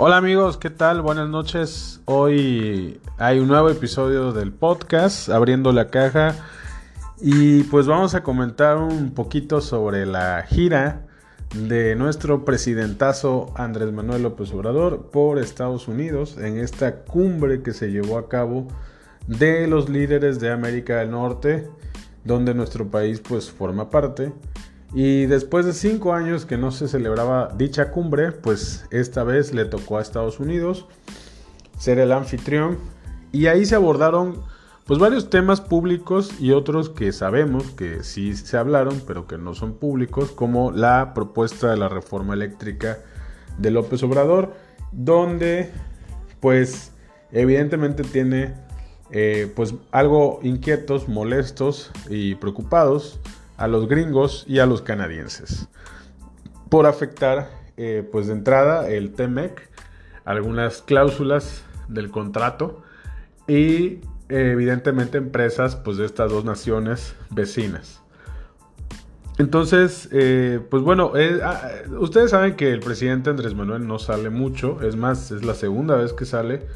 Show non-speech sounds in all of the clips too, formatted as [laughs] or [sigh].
Hola amigos, ¿qué tal? Buenas noches. Hoy hay un nuevo episodio del podcast, abriendo la caja. Y pues vamos a comentar un poquito sobre la gira de nuestro presidentazo Andrés Manuel López Obrador por Estados Unidos en esta cumbre que se llevó a cabo de los líderes de América del Norte, donde nuestro país pues forma parte. Y después de cinco años que no se celebraba dicha cumbre, pues esta vez le tocó a Estados Unidos ser el anfitrión. Y ahí se abordaron pues varios temas públicos y otros que sabemos que sí se hablaron, pero que no son públicos, como la propuesta de la reforma eléctrica de López Obrador, donde pues evidentemente tiene eh, pues algo inquietos, molestos y preocupados a los gringos y a los canadienses. Por afectar eh, pues de entrada el TEMEC, algunas cláusulas del contrato y evidentemente empresas pues de estas dos naciones vecinas. Entonces, eh, pues bueno, eh, ah, ustedes saben que el presidente Andrés Manuel no sale mucho, es más, es la segunda vez que sale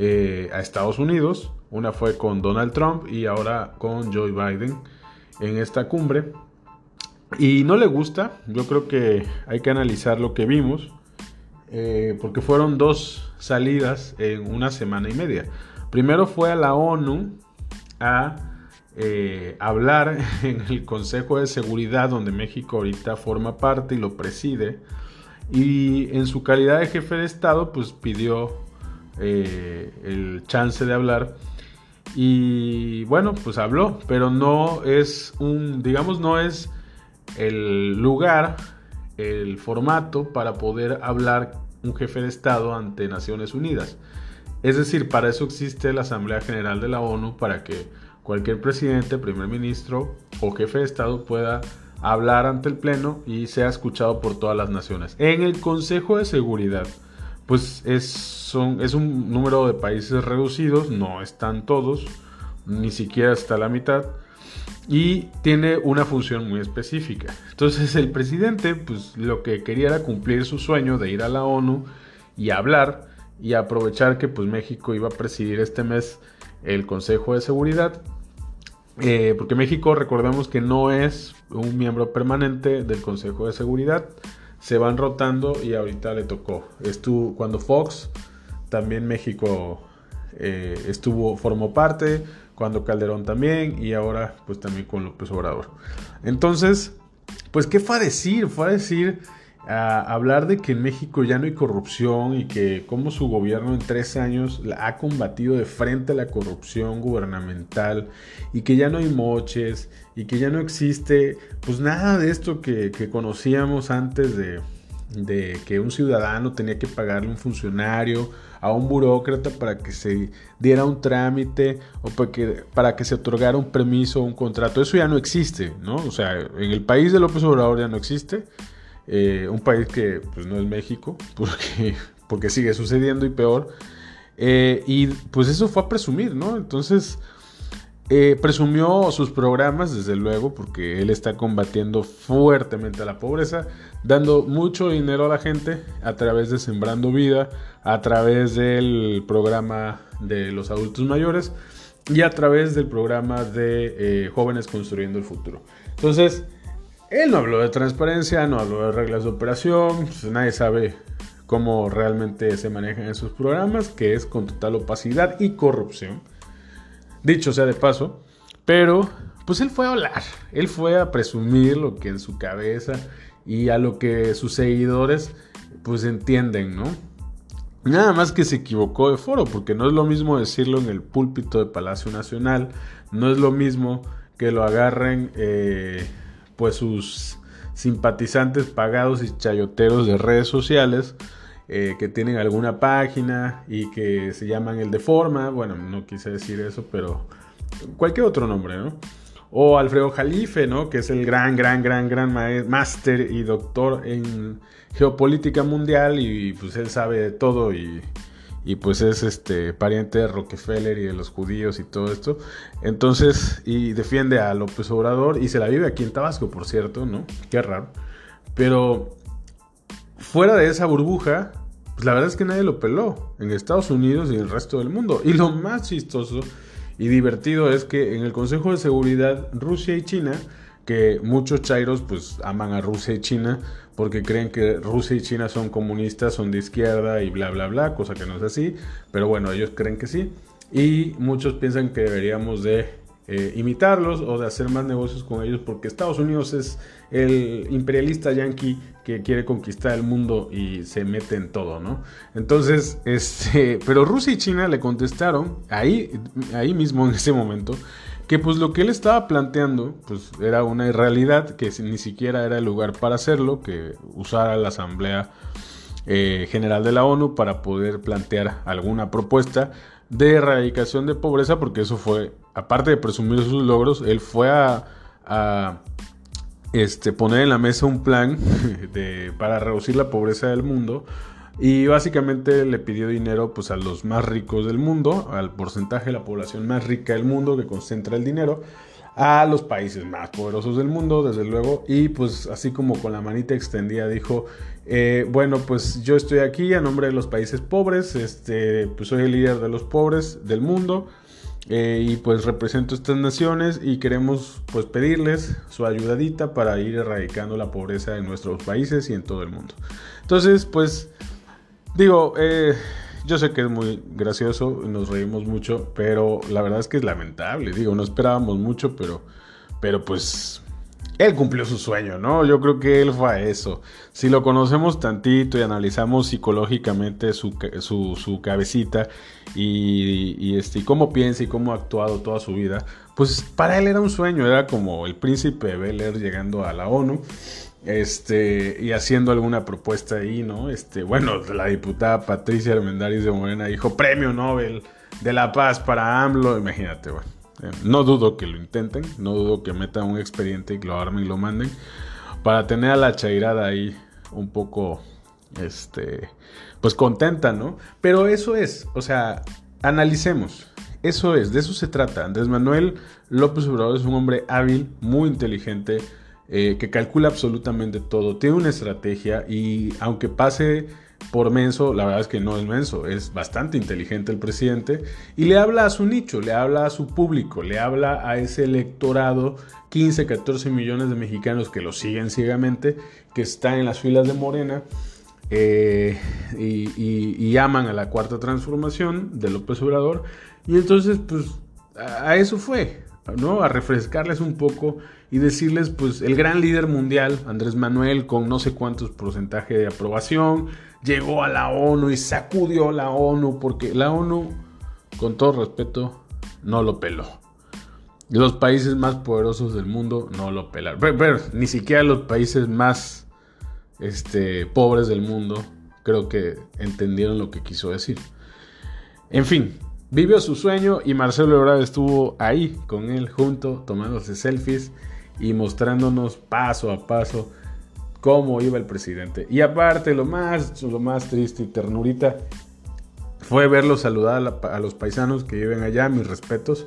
a Estados Unidos, una fue con Donald Trump y ahora con Joe Biden en esta cumbre. Y no le gusta, yo creo que hay que analizar lo que vimos, eh, porque fueron dos salidas en una semana y media. Primero fue a la ONU a eh, hablar [laughs] en el Consejo de Seguridad, donde México ahorita forma parte y lo preside. Y en su calidad de jefe de Estado, pues pidió eh, el chance de hablar y bueno, pues habló, pero no es un, digamos, no es el lugar, el formato para poder hablar un jefe de Estado ante Naciones Unidas. Es decir, para eso existe la Asamblea General de la ONU, para que cualquier presidente, primer ministro o jefe de Estado pueda hablar ante el Pleno y sea escuchado por todas las naciones. En el Consejo de Seguridad, pues es, son, es un número de países reducidos, no están todos, ni siquiera está la mitad, y tiene una función muy específica. Entonces el presidente, pues lo que quería era cumplir su sueño de ir a la ONU y hablar y aprovechar que pues México iba a presidir este mes el Consejo de Seguridad. Eh, porque México, recordemos que no es un miembro permanente del Consejo de Seguridad, se van rotando y ahorita le tocó. Estuvo cuando Fox, también México eh, estuvo, formó parte, cuando Calderón también y ahora pues también con López Obrador. Entonces, pues qué fue a decir, fue a decir a hablar de que en México ya no hay corrupción y que como su gobierno en tres años ha combatido de frente a la corrupción gubernamental y que ya no hay moches y que ya no existe pues nada de esto que, conocíamos antes de, de que un ciudadano tenía que pagarle un funcionario a un burócrata para que se diera un trámite o para que, para que se otorgara un permiso o un contrato. Eso ya no existe, ¿no? O sea, en el país de López Obrador ya no existe. Eh, un país que pues, no es México, [laughs] porque, porque sigue sucediendo y peor. Eh, y pues eso fue a presumir, ¿no? Entonces, eh, presumió sus programas, desde luego, porque él está combatiendo fuertemente la pobreza, dando mucho dinero a la gente a través de Sembrando Vida, a través del programa de los adultos mayores y a través del programa de Jóvenes Construyendo el Futuro. Entonces, él no habló de transparencia, no habló de reglas de operación, pues nadie sabe cómo realmente se manejan esos programas, que es con total opacidad y corrupción. Dicho sea de paso, pero pues él fue a hablar, él fue a presumir lo que en su cabeza y a lo que sus seguidores pues entienden, ¿no? Nada más que se equivocó de foro, porque no es lo mismo decirlo en el púlpito de Palacio Nacional, no es lo mismo que lo agarren eh, pues sus simpatizantes pagados y chayoteros de redes sociales eh, que tienen alguna página y que se llaman el de forma, bueno, no quise decir eso, pero cualquier otro nombre, ¿no? O Alfredo Jalife, ¿no? Que es el gran, gran, gran, gran máster y doctor en geopolítica mundial y pues él sabe de todo y y pues es este pariente de Rockefeller y de los judíos y todo esto. Entonces, y defiende a López Obrador y se la vive aquí en Tabasco, por cierto, ¿no? Qué raro. Pero fuera de esa burbuja, pues la verdad es que nadie lo peló en Estados Unidos y en el resto del mundo. Y lo más chistoso y divertido es que en el Consejo de Seguridad Rusia y China, que muchos chairos pues aman a Rusia y China porque creen que Rusia y China son comunistas, son de izquierda y bla bla bla, cosa que no es así, pero bueno, ellos creen que sí. Y muchos piensan que deberíamos de eh, imitarlos o de hacer más negocios con ellos porque Estados Unidos es el imperialista yankee que quiere conquistar el mundo y se mete en todo, ¿no? Entonces, este, pero Rusia y China le contestaron ahí, ahí mismo en ese momento que pues lo que él estaba planteando pues era una irrealidad, que ni siquiera era el lugar para hacerlo, que usara la Asamblea eh, General de la ONU para poder plantear alguna propuesta de erradicación de pobreza, porque eso fue, aparte de presumir sus logros, él fue a, este, poner en la mesa un plan [laughs] de, para reducir la pobreza del mundo. Y básicamente le pidió dinero pues, a los más ricos del mundo, al porcentaje de la población más rica del mundo que concentra el dinero, a los países más poderosos del mundo, desde luego, y pues así como con la manita extendida dijo, eh, bueno, pues yo estoy aquí a nombre de los países pobres, este, pues soy el líder de los pobres del mundo, eh, y pues represento estas naciones y queremos pues pedirles su ayudadita para ir erradicando la pobreza en nuestros países y en todo el mundo. Entonces, pues digo, eh, yo sé que es muy gracioso, nos reímos mucho, pero la verdad es que es lamentable. Digo, no esperábamos mucho, pero, pero pues él cumplió su sueño, ¿no? Yo creo que él fue a eso. Si lo conocemos tantito y analizamos psicológicamente su, su, cabecita y, este, cómo piensa y cómo ha actuado toda su vida, pues para él era un sueño, era como el príncipe Bel llegando a la ONU este, y haciendo alguna propuesta ahí, ¿no? Este, bueno, la diputada Patricia Armendáriz de Morena dijo premio Nobel de la Paz para AMLO, imagínate, bueno. Eh, no dudo que lo intenten, no dudo que metan un expediente y lo armen y lo manden, para tener a la chairada ahí un poco, este, pues contenta, ¿no? Pero eso es, o sea, analicemos, eso es, de eso se trata. Andrés Manuel López Obrador es un hombre hábil, muy inteligente, eh, que calcula absolutamente todo, tiene una estrategia y aunque pase por menso, la verdad es que no es menso, es bastante inteligente el presidente y le habla a su nicho, le habla a su público, le habla a ese electorado, 15, 14 millones de mexicanos que lo siguen ciegamente, que están en las filas de Morena. Eh, y, aman a la cuarta transformación de López Obrador y entonces pues a eso fue, ¿no? A refrescarles un poco y decirles, pues, el gran líder mundial, Andrés Manuel, con no sé cuántos porcentaje de aprobación, llegó a la ONU y sacudió la ONU, porque la ONU, con todo respeto, no lo peló. Los países más poderosos del mundo no lo pelaron. Pero, ni siquiera los países más este, pobres del mundo creo que entendieron lo que quiso decir. En fin, vivió su sueño y Marcelo Ebrard estuvo ahí con él junto, tomándose selfies y mostrándonos paso a paso cómo iba el presidente. Y aparte, lo más, lo más triste y ternurita fue verlo saludar a, los paisanos que viven allá, mis respetos.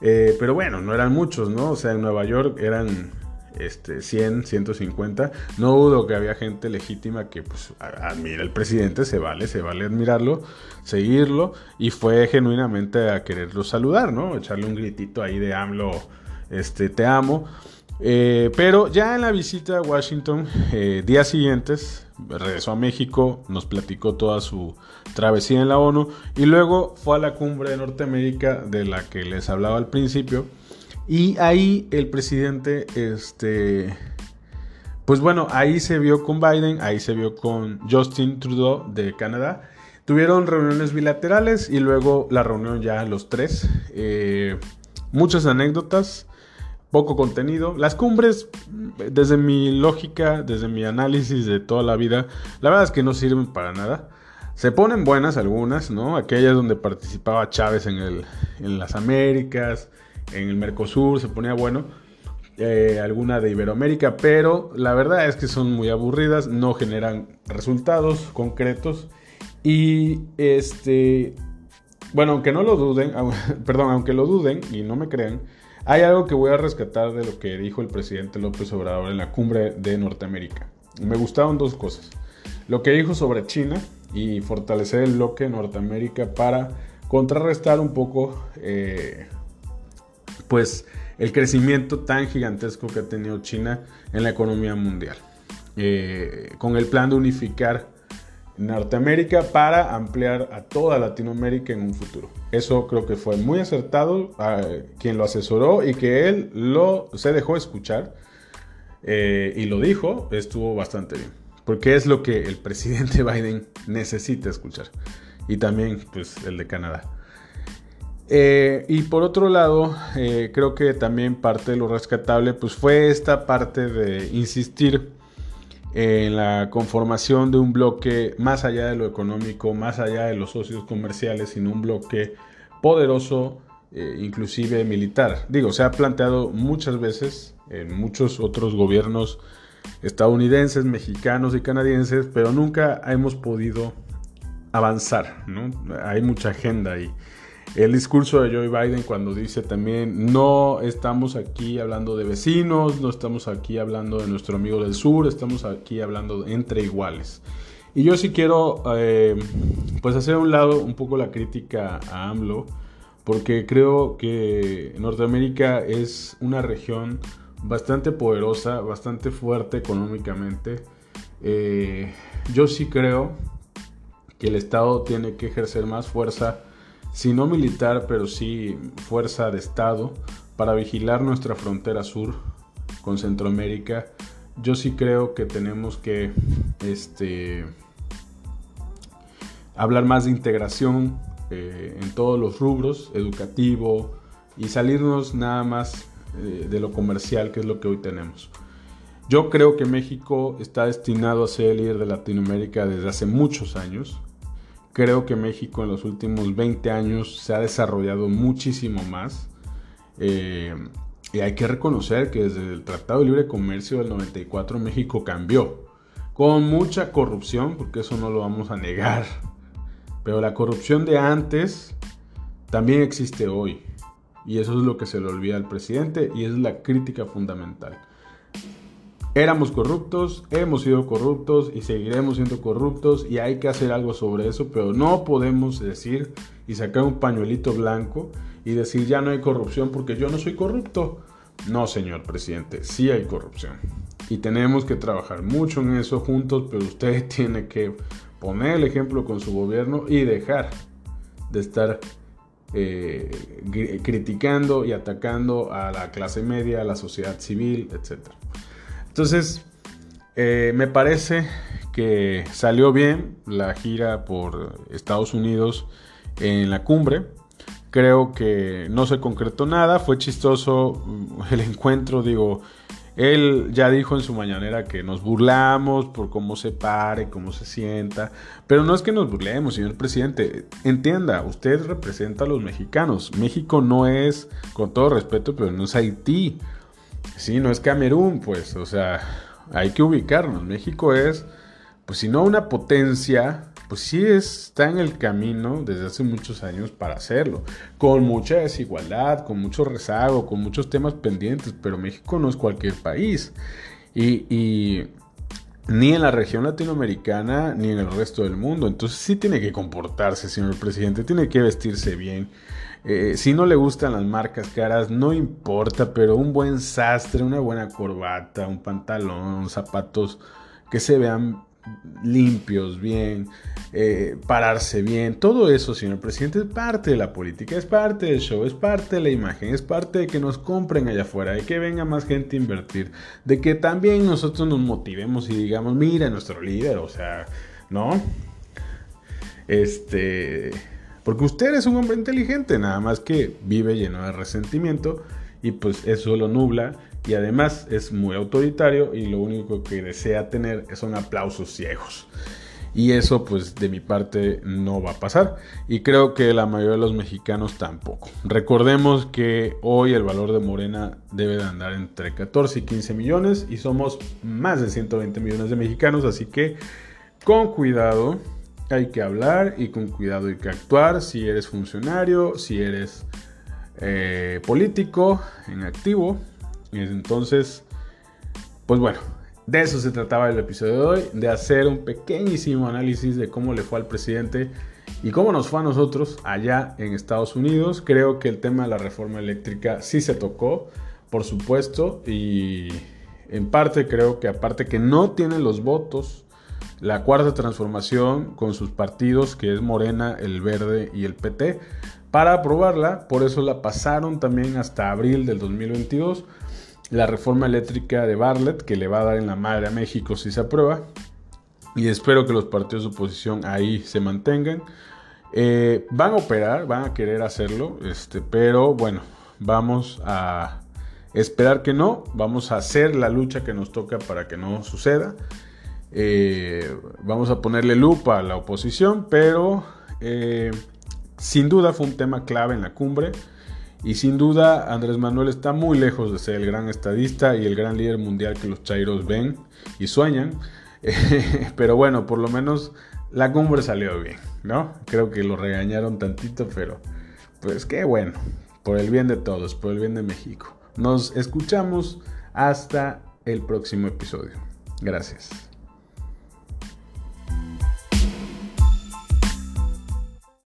Eh, pero bueno, no eran muchos, ¿no? O sea, en Nueva York eran este, 100, 150. No dudo que había gente legítima que pues, admira al presidente, se vale, se vale admirarlo, seguirlo, y fue genuinamente a quererlo saludar, ¿no? Echarle un gritito ahí de AMLO, este, te amo. Eh, pero ya en la visita a Washington, eh, días siguientes, regresó a México, nos platicó toda su travesía en la ONU y luego fue a la cumbre de Norteamérica de la que les hablaba al principio. Y ahí el presidente, este, pues bueno, ahí se vio con Biden, ahí se vio con Justin Trudeau de Canadá. Tuvieron reuniones bilaterales y luego la reunión ya los tres. Eh, muchas anécdotas poco contenido. Las cumbres, desde mi lógica, desde mi análisis de toda la vida, la verdad es que no sirven para nada. Se ponen buenas algunas, ¿no? Aquellas donde participaba Chávez en, el, en las Américas, en el Mercosur, se ponía bueno. Eh, alguna de Iberoamérica, pero la verdad es que son muy aburridas, no generan resultados concretos. Y este, bueno, aunque no lo duden, [laughs] perdón, aunque lo duden y no me crean, hay algo que voy a rescatar de lo que dijo el presidente López Obrador en la cumbre de Norteamérica. Me gustaron dos cosas. lo que dijo sobre China y fortalecer el bloque Norteamérica para contrarrestar un poco eh, pues el crecimiento tan gigantesco que ha tenido China en la economía mundial. Eh, con el plan de unificar Norteamérica para ampliar a toda Latinoamérica en un futuro. Eso creo que fue muy acertado a quien lo asesoró y que él lo se dejó escuchar eh, y lo dijo, estuvo bastante bien. Porque es lo que el [laughs] presidente Biden necesita escuchar. Y también pues el de Canadá. Eh, y por otro lado, eh, creo que también parte de lo rescatable pues fue esta parte de insistir en la conformación de un bloque más allá de lo económico, más allá de los socios comerciales, sino un bloque poderoso, eh, inclusive militar. Digo, se ha planteado muchas veces en muchos otros gobiernos estadounidenses, mexicanos y canadienses, pero nunca hemos podido avanzar, ¿no? Hay mucha agenda ahí. El discurso de Joe Biden cuando dice también, no estamos aquí hablando de vecinos, no estamos aquí hablando de nuestro amigo del sur, estamos aquí hablando entre iguales. Y yo sí quiero eh, pues hacer a un lado un poco la crítica a AMLO, porque creo que Norteamérica es una región bastante poderosa, bastante fuerte económicamente. Eh, yo sí creo que el Estado tiene que ejercer más fuerza si no militar, pero sí fuerza de Estado, para vigilar nuestra frontera sur con Centroamérica. Yo sí creo que tenemos que este, hablar más de integración eh, en todos los rubros, educativo, y salirnos nada más eh, de lo comercial, que es lo que hoy tenemos. Yo creo que México está destinado a ser líder de Latinoamérica desde hace muchos años. Creo que México en los últimos 20 años se ha desarrollado muchísimo más. Eh, y hay que reconocer que desde el Tratado de Libre Comercio del 94 México cambió. Con mucha corrupción, porque eso no lo vamos a negar. Pero la corrupción de antes también existe hoy. Y eso es lo que se le olvida al presidente y es la crítica fundamental. Éramos corruptos, hemos sido corruptos y seguiremos siendo corruptos y hay que hacer algo sobre eso, pero no podemos decir y sacar un pañuelito blanco y decir ya no hay corrupción porque yo no soy corrupto. No, señor presidente, sí hay corrupción. Y tenemos que trabajar mucho en eso juntos, pero usted [laughs] tiene que poner el ejemplo con su gobierno y dejar de estar eh, criticando y atacando a la clase media, a la sociedad civil, etcétera. Entonces, eh, me parece que salió bien la gira por Estados Unidos en la cumbre. Creo que no se concretó nada, fue chistoso el encuentro, digo, él ya dijo en su mañanera que nos burlamos por cómo se pare, cómo se sienta, pero no es que nos burlemos, señor presidente. Entienda, usted representa a los mexicanos. México no es, con todo respeto, pero no es Haití. Sí, no es Camerún, pues, o sea, hay que ubicarnos. México es, pues si no una potencia, pues sí está en el camino desde hace muchos años para hacerlo. Con mucha desigualdad, con mucho rezago, con muchos temas pendientes, pero México no es cualquier país. Y, y ni en la región latinoamericana ni en el resto del mundo. Entonces sí tiene que comportarse, señor presidente, tiene que vestirse bien. Eh, si no le gustan las marcas caras, no importa, pero un buen sastre, una buena corbata, un pantalón, zapatos que se vean limpios, bien, eh, pararse bien, todo eso, señor presidente, es parte de la política, es parte del show, es parte de la imagen, es parte de que nos compren allá afuera, de que venga más gente a invertir, de que también nosotros nos motivemos y digamos, mira nuestro líder, o sea, ¿no? Este porque usted es un hombre inteligente, nada más que vive lleno de resentimiento y pues eso lo nubla y además es muy autoritario y lo único que desea tener son aplausos ciegos. Y eso pues de mi parte no va a pasar. Y creo que la mayoría de los mexicanos tampoco. Recordemos que hoy el valor de Morena debe de andar entre 14 y 15 millones y somos más de 120 millones de mexicanos. Así que con cuidado hay que hablar y con cuidado hay que actuar si eres funcionario, si eres eh, político en activo. Entonces, pues bueno, de eso se trataba el episodio de hoy, de hacer un pequeñísimo análisis de cómo le fue al presidente y cómo nos fue a nosotros allá en Estados Unidos. Creo que el tema de la reforma eléctrica sí se tocó, por supuesto, y en parte creo que aparte que no tienen los votos, la cuarta transformación con sus partidos, que es Morena, el Verde y el PT, para aprobarla, por eso la pasaron también hasta abril del 2022 la reforma eléctrica de Bartlett, que le va a dar en la madre a México si se aprueba. Y espero que los partidos de oposición ahí se mantengan. Eh, van a operar, van a querer hacerlo, este, pero bueno, vamos a esperar que no, vamos a hacer la lucha que nos toca para que no suceda. Eh, vamos a ponerle lupa a la oposición, pero eh, sin duda fue un tema clave en la cumbre. Y sin duda Andrés Manuel está muy lejos de ser el gran estadista y el gran líder mundial que los chairos ven y sueñan. [laughs] pero bueno, por lo menos la cumbre salió bien, ¿no? Creo que lo regañaron tantito, pero pues qué bueno. Por el bien de todos, por el bien de México. Nos escuchamos hasta el próximo episodio. Gracias.